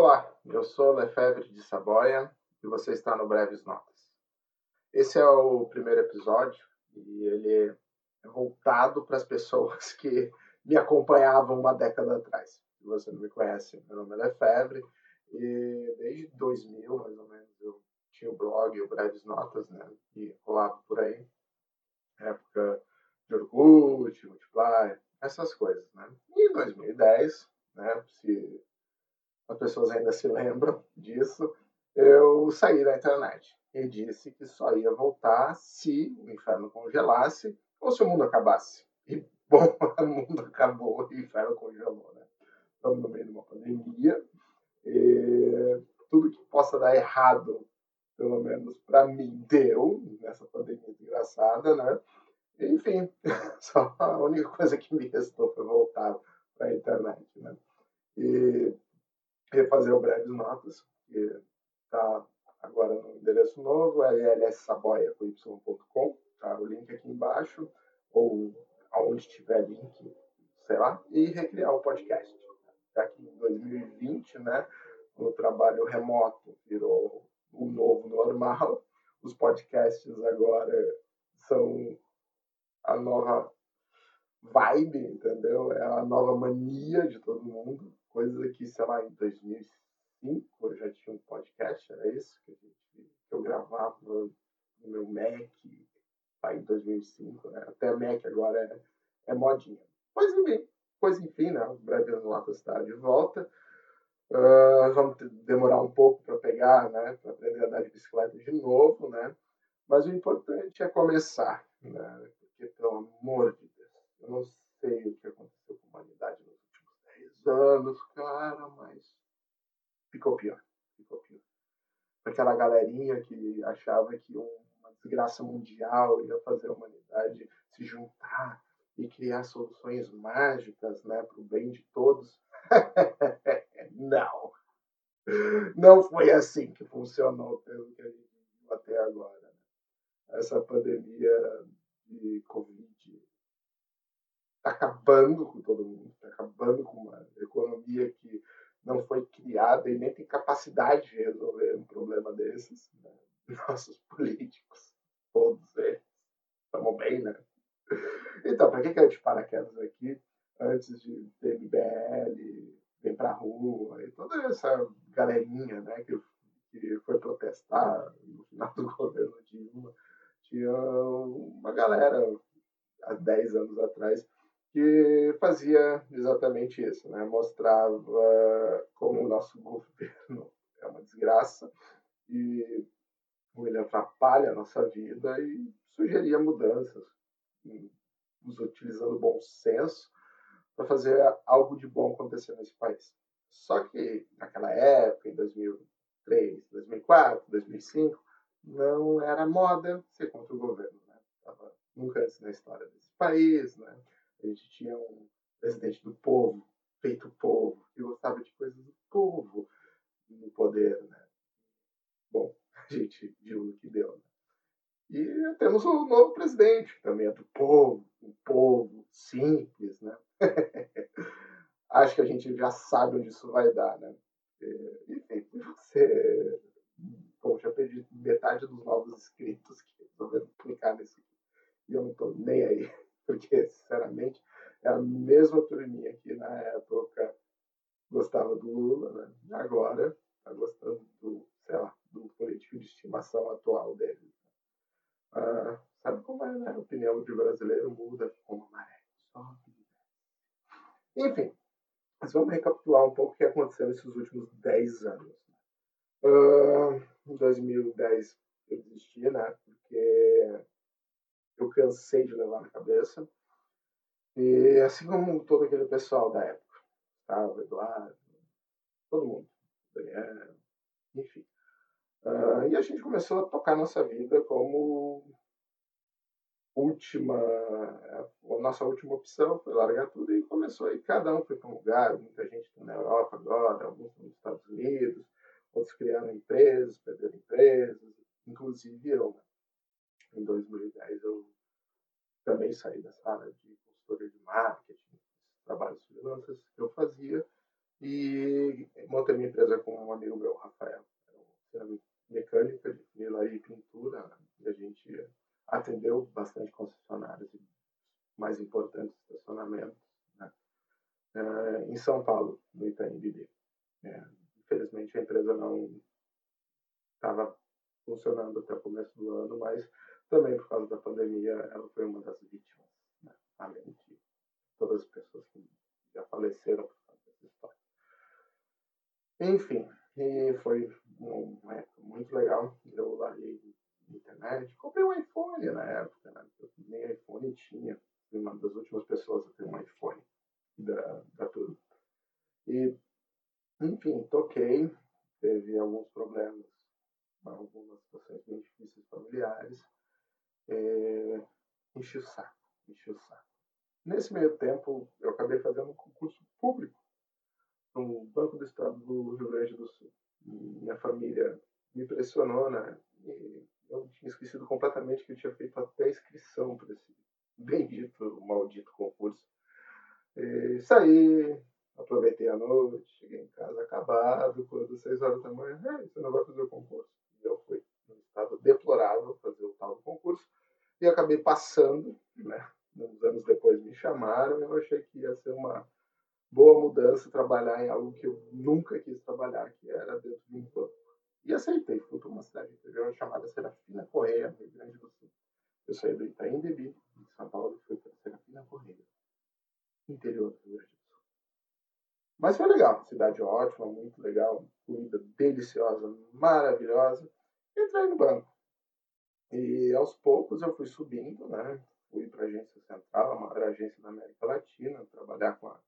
Olá, eu sou Lefebvre de Saboia e você está no Breves Notas. Esse é o primeiro episódio e ele é voltado para as pessoas que me acompanhavam uma década atrás. Se você não me conhece, meu nome é Lefebvre e desde 2000, mais ou menos, eu tinha o blog, o Breves Notas, né, e rolava por aí. Época de Orkut, Multiplier, essas coisas, né. E em 2010, né, se as pessoas ainda se lembram disso, eu saí da internet e disse que só ia voltar se o inferno congelasse ou se o mundo acabasse. E, bom, o mundo acabou, o inferno congelou, né? Estamos no meio de uma pandemia e tudo que possa dar errado, pelo menos para mim, deu nessa pandemia desgraçada, né? Enfim, só a única coisa que me restou foi voltar para a internet, né? E refazer o Breves Notas, que está agora no endereço novo, llssaboia.com, tá? o link aqui embaixo, ou aonde tiver link, sei lá, e recriar o podcast. Já que em 2020, né, o trabalho remoto virou o novo normal, os podcasts agora são a nova vibe, entendeu? É a nova mania de todo mundo coisa que, sei lá, em 2005 eu já tinha um podcast, era isso que, gente, que eu gravava no meu Mac, lá em 2005, né? Até Mac agora é, é modinha. Pois enfim, pois enfim, né? O Breves Notas está de volta. Uh, vamos demorar um pouco para pegar, né? Para aprender a andar de bicicleta de novo, né? Mas o importante é começar, né? Porque, pelo amor de Deus, eu não sei o que aconteceu com a humanidade anos, cara, mas ficou pior. Ficou pior. Aquela galerinha que achava que uma desgraça mundial ia fazer a humanidade se juntar e criar soluções mágicas né, para o bem de todos. Não. Não foi assim que funcionou, pelo que a gente viu até agora. Né? Essa pandemia de Covid está acabando com todo mundo, está acabando com uma economia que não foi criada e nem tem capacidade de resolver um problema desses. Né? Nossos políticos, todos eles, estamos bem, né? Então, para que, eu de paraquedas aqui antes de ter MBL, vem para a rua e toda essa galerinha né, que, que foi protestar no final do governo Dilma? Tinha uma galera há 10 anos atrás que fazia exatamente isso, né? mostrava como o nosso governo é uma desgraça e ele atrapalha a nossa vida e sugeria mudanças, nos utilizando bom senso para fazer algo de bom acontecer nesse país. Só que naquela época, em 2003, 2004, 2005, não era moda ser contra o governo. Né? Tava nunca antes na história desse país, né? A gente tinha um presidente do povo, feito povo, que gostava de coisas do povo no poder, né? Bom, a gente viu no que deu, né? E temos o um novo presidente, também é do povo, um povo simples, né? Acho que a gente já sabe onde isso vai dar, né? Enfim, você... Bom, já perdi metade dos novos inscritos que resolveram clicar nesse e eu não tô nem aí porque, sinceramente, é a mesma turminha que na época gostava do Lula, né? agora está gostando do, sei lá, do político de estimação atual dele. Ah, é, né? A opinião de brasileiro muda como a maré. Enfim, mas vamos recapitular um pouco o que aconteceu nesses últimos 10 anos. Uh, em 2010 eu desisti, né? Porque eu cansei de levar na cabeça. E assim como todo aquele pessoal da época, tá? o Eduardo, todo mundo, Daniel, enfim. Uh, e a gente começou a tocar nossa vida como última, a nossa última opção foi largar tudo e começou e cada um foi para um lugar, muita gente na Europa agora, alguns nos Estados Unidos, outros criaram empresas, perderam empresas, inclusive eu. Né? em 2010 eu também saí dessa área de consultoria de marketing, trabalhos freelancers que eu fazia e montei minha empresa com um amigo meu, Rafael, mecânica de funilaria e pintura, né? e a gente atendeu bastante concessionários mais importantes estacionamentos né? é, em São Paulo, no Itaim Bibi. É, infelizmente a empresa não estava funcionando até o começo do ano, mas também por causa da pandemia ela foi uma das vítimas, né? além de todas as pessoas que já faleceram por causa dessa história. Enfim, e foi uma época muito legal. Eu larguei na internet, comprei um iPhone na época, né? nem iPhone tinha. Fui uma das últimas pessoas a ter um iPhone da, da turma. E, enfim, toquei, teve alguns problemas, algumas situações bem difíceis familiares. É, enchi o saco, enchi o saco. Nesse meio tempo, eu acabei fazendo um concurso público no Banco do Estado do Rio Grande do Sul. Minha família me pressionou, né? E eu tinha esquecido completamente que eu tinha feito até inscrição para esse bendito, maldito concurso. E saí, aproveitei a noite, cheguei em casa acabado, quando seis horas da manhã, você não vai fazer o concurso. E eu fui num estado deplorável fazer o tal do concurso e acabei passando, né? Uns anos depois me chamaram e eu achei que ia ser uma boa mudança trabalhar em algo que eu nunca quis trabalhar, que era dentro de um banco. E aceitei, fui para uma cidade interior chamada Serafina Correia, no Rio Grande do Sul. Eu saí do Itaim Bibi, em São Paulo, e fui para Serafina Correia, interior do Rio Grande do Sul. Mas foi legal, cidade ótima, muito legal, comida deliciosa, maravilhosa. Entrei no banco. E aos poucos eu fui subindo, né? Fui para a agência central, a maior agência da América Latina, trabalhar com a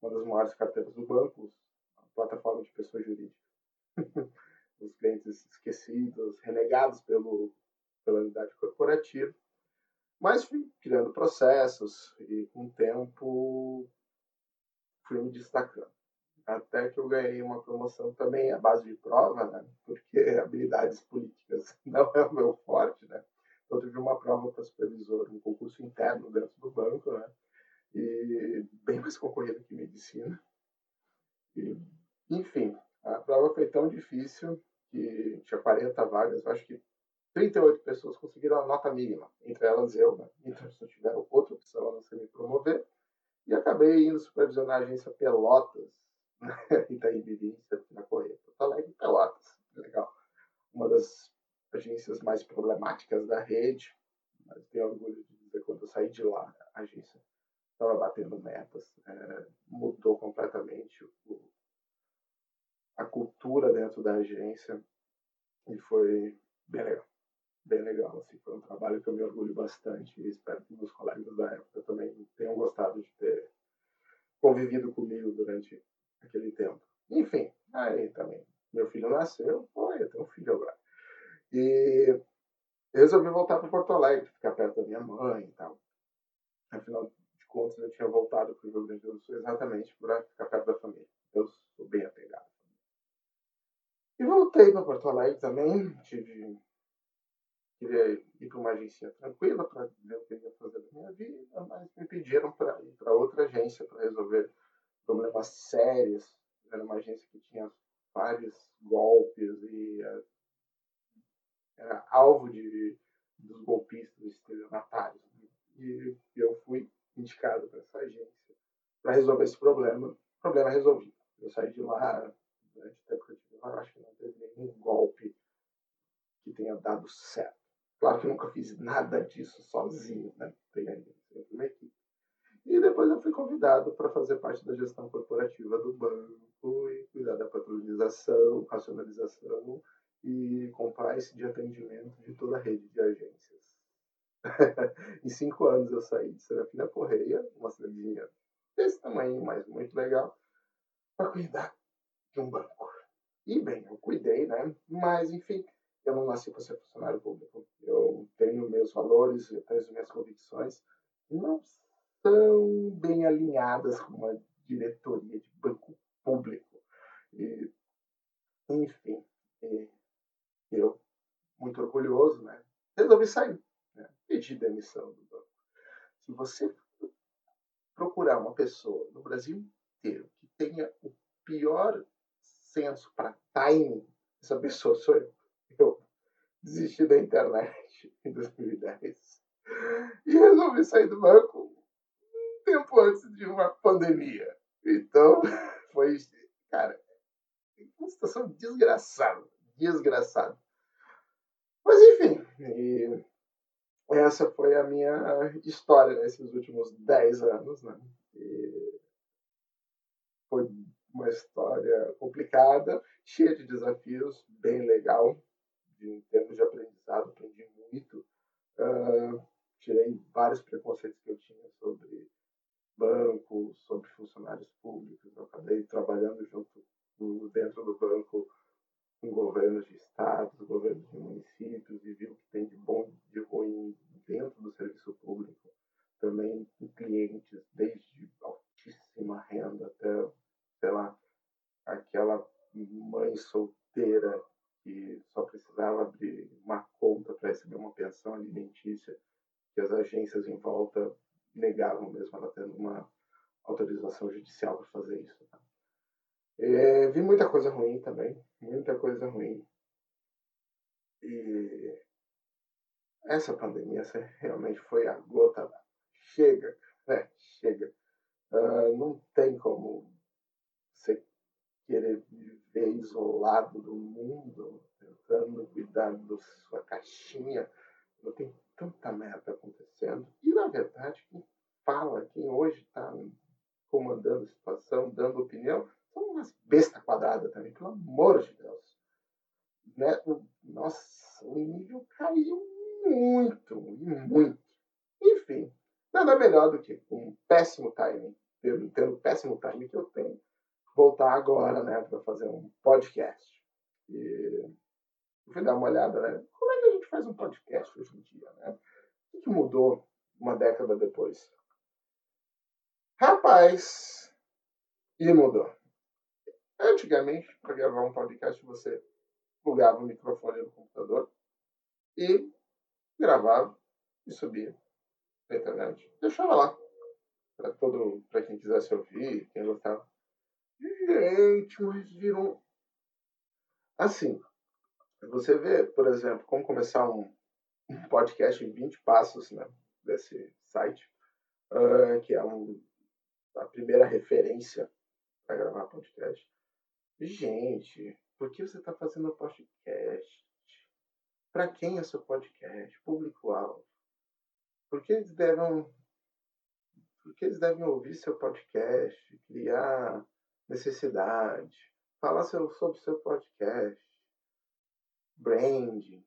uma das maiores carteiras do banco, a plataforma de pessoa jurídica. Os clientes esquecidos, renegados pelo, pela unidade corporativa. Mas fui criando processos e, com o tempo, fui me destacando. Até que eu ganhei uma promoção também à base de prova, né? porque habilidades políticas não é o meu forte. Né? Então, tive uma prova para supervisor, um concurso interno dentro do banco, né? E bem mais concorrida que medicina. E, enfim, a prova foi tão difícil que tinha 40 vagas, acho que 38 pessoas conseguiram a nota mínima, entre elas eu, né? então só tiveram outra opção a não ser me promover, e acabei indo supervisionar a agência Pelotas, né? Itaí Bibi, na Correia, Porto Alegre, Pelotas, legal. Uma das agências mais problemáticas da rede, mas tenho orgulho de dizer quando eu saí de lá, a agência estava batendo metas, é, mudou completamente o, a cultura dentro da agência e foi bem legal. Bem legal, assim, foi um trabalho que eu me orgulho bastante e espero que meus colegas da época também tenham gostado de ter convivido comigo durante aquele tempo. Enfim, aí também, meu filho nasceu, foi, eu tenho um filho agora. E resolvi voltar para Porto Alegre, ficar perto da minha mãe e tal. Afinal, contas, eu tinha voltado para o Rio Grande do Sul exatamente para ficar perto da família. Eu sou bem apegado. E voltei para Porto Alegre também. Tive, queria ir para uma agência tranquila para ver o que ia fazer da minha vida, mas me pediram para ir para outra agência para resolver problemas sérios. Era uma agência que tinha vários golpes e eh, era alvo de, dos golpistas estelionatários. E eu fui indicado para essa agência para resolver esse problema. Problema resolvido. Eu saí de lá, durante o tempo que eu tive lá, acho que não teve nenhum golpe que tenha dado certo. Claro que eu nunca fiz nada disso sozinho, né? Tem sempre uma equipe. E depois eu fui convidado para fazer parte da gestão corporativa do banco e cuidar da patronização, racionalização e compliance de atendimento de toda a rede de agências. em cinco anos eu saí de Serafina Correia, uma cidadezinha desse tamanho, mas muito legal, para cuidar de um banco. E bem, eu cuidei, né? Mas, enfim, eu não nasci para ser funcionário público. Eu tenho meus valores, eu tenho as minhas convicções, não são bem alinhadas com uma diretoria de banco público. E, enfim, e eu, muito orgulhoso, né? Resolvi sair pedir demissão do banco. Se você procurar uma pessoa no Brasil inteiro que tenha o pior senso para timing, essa pessoa sou eu. Eu desisti da internet em 2010 e resolvi sair do banco um tempo antes de uma pandemia. Então, foi, cara, uma situação desgraçada, desgraçada. Mas enfim, e essa foi a minha história nesses últimos 10 anos, né? E foi uma história complicada, cheia de desafios, bem legal, em termos de aprendizado, aprendi muito. Uh, tirei vários preconceitos que eu tinha sobre banco, sobre funcionários públicos. Eu acabei trabalhando junto dentro do banco com governos de estados, governos de municípios e vi o que tem de bom de ruim dentro do serviço público. Também com clientes, desde altíssima renda até, sei lá, aquela mãe solteira que só precisava abrir uma conta para receber uma pensão alimentícia que as agências em volta negavam mesmo ela tendo uma autorização judicial para fazer isso. Tá? É, vi muita coisa ruim também, muita coisa ruim. E essa pandemia essa realmente foi a gota. Chega, né? Chega. Uh, não tem como você querer viver isolado do mundo, tentando cuidar da sua caixinha. Não tem tanta merda acontecendo. E, na verdade, quem fala, quem hoje está comandando a situação, dando opinião, são umas besta quadrada também, pelo amor de Deus. Né? Nossa, o nível caiu muito, muito. Enfim, nada melhor do que um péssimo timing, pelo, pelo péssimo timing que eu tenho, voltar agora, né, para fazer um podcast. E fui dar uma olhada, né? Como é que a gente faz um podcast hoje em dia, né? O que mudou uma década depois? Rapaz, e mudou. Antigamente, para gravar um podcast, você plugava o microfone no computador e gravava e subia na internet. Deixava lá para todo, para quem quisesse ouvir, quem gostava. Gente, mas virou assim. Você vê, por exemplo, como começar um, um podcast em 20 passos né, desse site, uh, que é um, a primeira referência para gravar podcast. Gente, por que você está fazendo podcast? Para quem é seu podcast? Público-alvo. Por que eles devem por que eles devem ouvir seu podcast, criar necessidade, falar seu, sobre seu podcast, branding,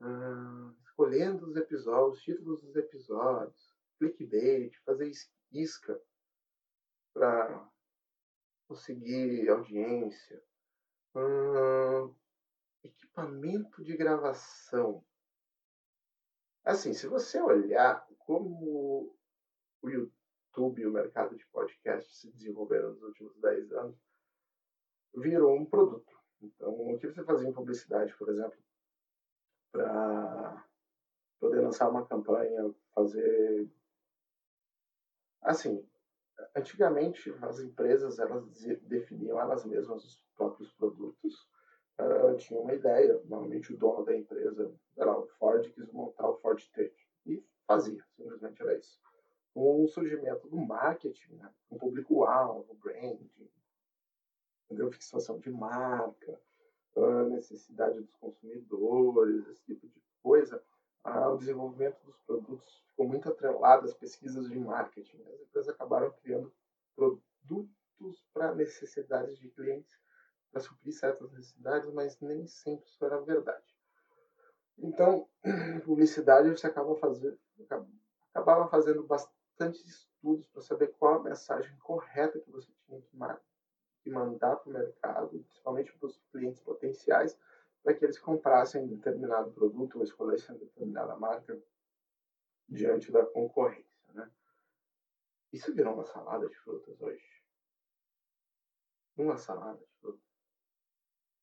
uh, escolhendo os episódios, os títulos dos episódios, clickbait, fazer isca para conseguir audiência, hum, equipamento de gravação. Assim, se você olhar como o YouTube e o mercado de podcast se desenvolveram nos últimos 10 anos, virou um produto. Então, o que você fazia em publicidade, por exemplo, para poder lançar uma campanha, fazer. Assim, Antigamente, as empresas elas definiam elas mesmas os próprios produtos. Tinha uma ideia, normalmente o dono da empresa, era o Ford, quis montar o Ford Tech e fazia, simplesmente era isso. Com o surgimento do marketing, né, o público-alvo, branding, entendeu? fixação de marca, uh, necessidade dos consumidores, esse tipo de coisa, ah, o desenvolvimento dos produtos ficou muito atrelado às pesquisas de marketing. As empresas acabaram criando produtos para necessidades de clientes, para suprir certas necessidades, mas nem sempre isso era verdade. Então, publicidade você acaba fazendo, acabava fazendo bastante estudos para saber qual a mensagem correta que você tinha que mandar para o mercado, principalmente para os clientes potenciais, para que eles comprassem determinado produto ou escolhessem determinada marca diante da concorrência. Né? Isso virou uma salada de frutas hoje. Uma salada de.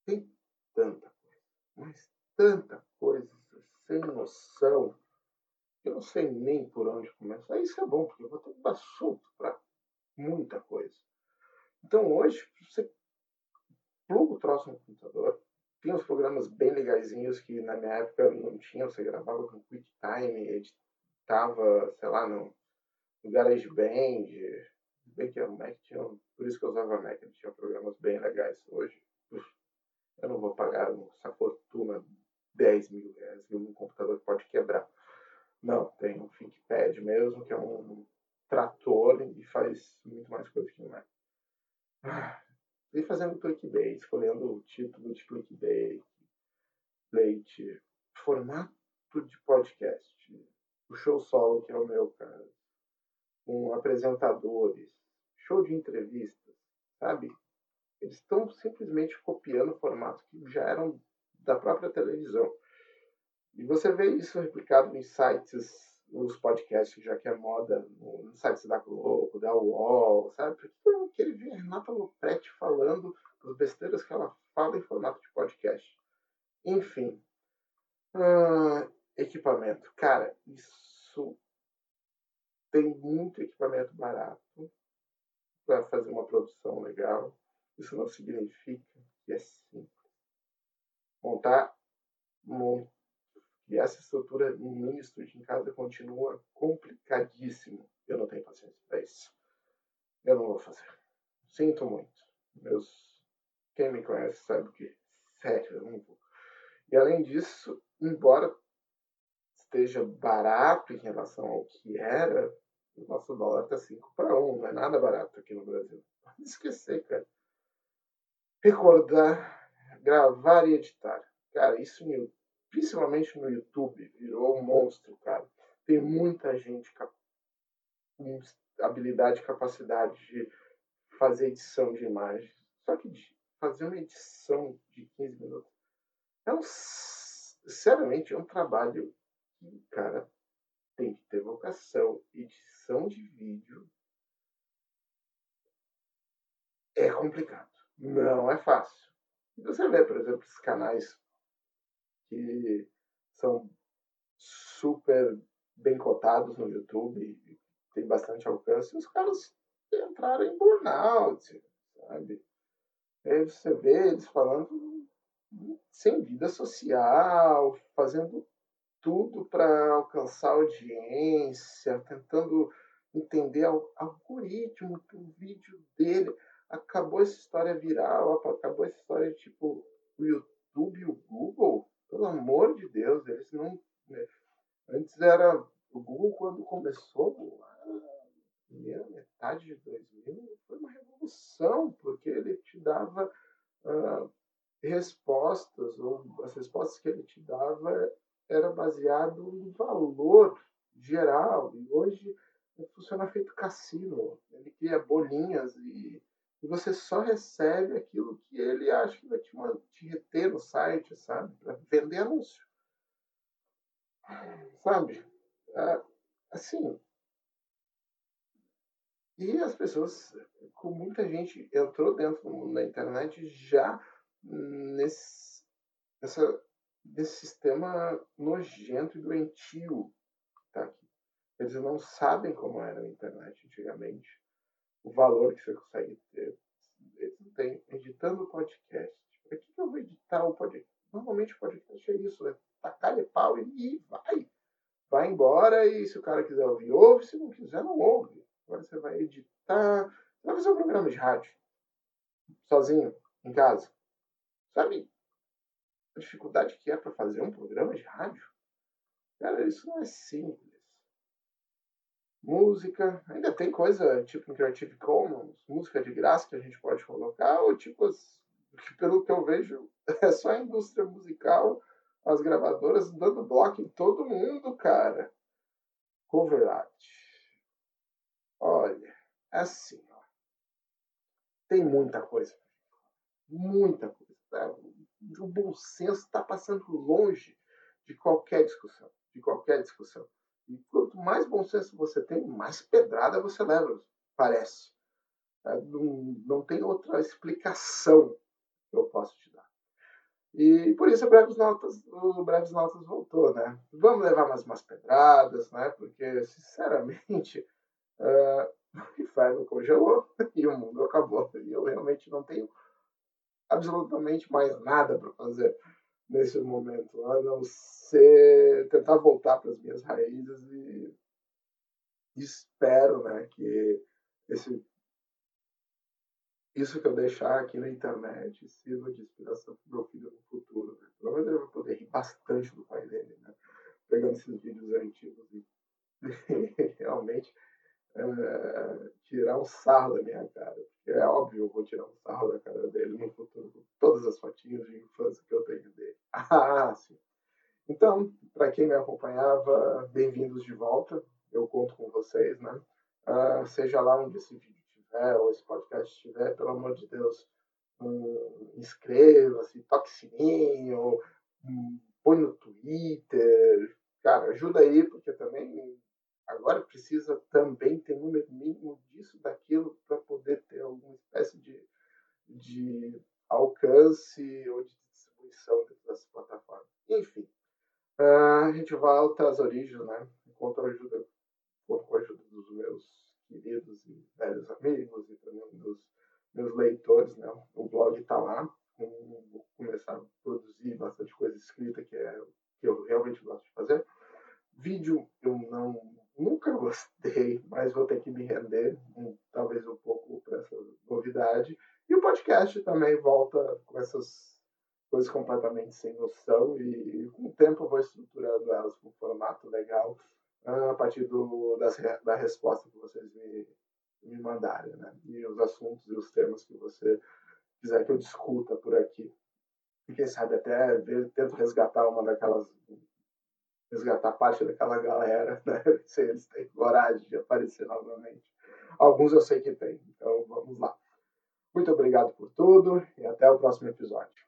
Tem tanta coisa, mas tanta coisa sem noção. Eu não sei nem por onde começar. Isso é bom, porque eu vou ter um assunto para muita coisa. Então hoje, você pluga o troço no computador. Tem uns programas bem legaisinhos que na minha época não tinha. Você gravava com QuickTime, editava, sei lá, no, GarageBand. Bem que o Mac tinha, por isso que eu usava Mac, ele tinha programas bem legais. Hoje, eu não vou pagar essa fortuna, 10 mil reais, e um computador que pode quebrar. Não, tem um ThinkPad mesmo, que é um trator e faz muito mais coisa que um Mac. E fazendo clickbait, escolhendo o título de clickbait, leite, formato de podcast, o show solo, que é o meu caso, com apresentadores, show de entrevistas, sabe? Eles estão simplesmente copiando formatos que já eram da própria televisão. E você vê isso replicado em sites, nos podcasts, já que é moda, nos sites da Globo, da UOL, sabe? Porque queria ver a Renata Lopretti falando as besteiras que ela fala em formato de podcast. Enfim. Equipamento. Cara, isso tem muito equipamento barato para fazer uma produção legal. Isso não significa que é simples. Montar, montar e essa estrutura no estúdio em casa continua complicadíssimo. Eu não tenho paciência para isso. Eu não vou fazer. Sinto muito. Meus... Quem me conhece sabe que, sério, eu não vou. E além disso, embora esteja barato em relação ao que era, o nosso dólar está 5 para 1. Não é nada barato aqui no Brasil. Pode esquecer, cara. Recordar, gravar e editar. Cara, isso me principalmente no YouTube, virou um monstro, cara. Tem muita gente com habilidade e capacidade de fazer edição de imagem. Só que fazer uma edição de 15 minutos é um, sinceramente, é um trabalho que, cara, tem que ter vocação. Edição de vídeo é complicado. Não é fácil. Você vê, por exemplo, esses canais que são super bem cotados no YouTube, tem bastante alcance, e os caras entraram em burnout, sabe? Aí você vê eles falando sem vida social, fazendo tudo para alcançar audiência, tentando entender o algoritmo do vídeo dele. Acabou essa história viral, acabou essa história tipo o YouTube e o Google pelo amor de Deus, eles não. Né? Antes era. O Google, quando começou, a primeira metade de 2000, foi uma revolução, porque ele te dava uh, respostas, ou as respostas que ele te dava era baseado no valor geral. E hoje funciona feito cassino. Ele cria bolinhas e você só recebe aquilo que ele acha que vai te, te reter no site, sabe? Para vender anúncio. Sabe? É, assim. E as pessoas, com muita gente entrou dentro da internet já nesse, nessa, nesse sistema nojento e doentio. Tá aqui. Eles não sabem como era a internet antigamente o valor que você consegue ter. Têm. Editando podcast. Para que, que eu vou editar o podcast? Normalmente o podcast é isso, é tacar de pau e vai. Vai embora e se o cara quiser ouvir, ouve. Se não quiser, não ouve. Agora você vai editar. Você vai fazer um programa de rádio. Sozinho, em casa. Sabe a dificuldade que é para fazer um programa de rádio? Cara, isso não é simples música. Ainda tem coisa tipo no Creative Commons, música de graça que a gente pode colocar, ou tipo, pelo que eu vejo, é só a indústria musical, as gravadoras dando bloco em todo mundo, cara. Cover art. Olha, é assim, ó. Tem muita coisa. Muita coisa. Tá? O bom senso está passando longe de qualquer discussão. De qualquer discussão. E quanto mais bom senso você tem, mais pedrada você leva, parece. É, não, não tem outra explicação que eu posso te dar. E por isso o Breves Notas, o Breves Notas voltou, né? Vamos levar mais umas pedradas, né? Porque, sinceramente, uh, o inferno congelou e o mundo acabou. E eu realmente não tenho absolutamente mais nada para fazer nesse momento, a não ser tentar voltar para as minhas raízes e espero né, que esse, isso que eu deixar aqui na internet sirva de inspiração para o meu filho no futuro. Né? Pelo menos ele vai poder rir bastante do pai dele, né? pegando esses vídeos antigos realmente é, tirar um sarro da minha cara. É óbvio, eu vou tirar um sarro da cara dele no futuro, com todas as fotinhas de infância que eu tenho dele. Ah, sim. Então, para quem me acompanhava, bem-vindos de volta. Eu conto com vocês, né? Uh, seja lá onde esse vídeo estiver, ou esse podcast estiver, pelo amor de Deus, um, inscreva-se, toque sininho, um, põe no Twitter. Cara, ajuda aí, porque também agora precisa também ter número mínimo disso, daquilo, para poder ter alguma espécie de, de alcance ou de distribuição dentro das plataformas. Enfim, uh, a gente volta às origens, né? Enquanto ajuda, conto com a ajuda dos meus queridos e velhos amigos e também dos meus leitores, né? O blog está lá. Vou começar a produzir bastante coisa escrita, que é que eu realmente gosto de fazer. Vídeo eu não nunca gostei, mas vou ter que me render, um, talvez um pouco para essa novidade. E o podcast também volta com essas coisas completamente sem noção e com o tempo eu vou estruturando elas com um formato legal uh, a partir do, das, da resposta que vocês me, me mandarem, né? E os assuntos e os temas que você quiser que eu discuta por aqui. E quem sabe até ver, tento resgatar uma daquelas resgatar parte daquela galera, né? Se eles têm coragem de aparecer novamente. Alguns eu sei que tem, então vamos lá. Muito obrigado por tudo e até o próximo episódio.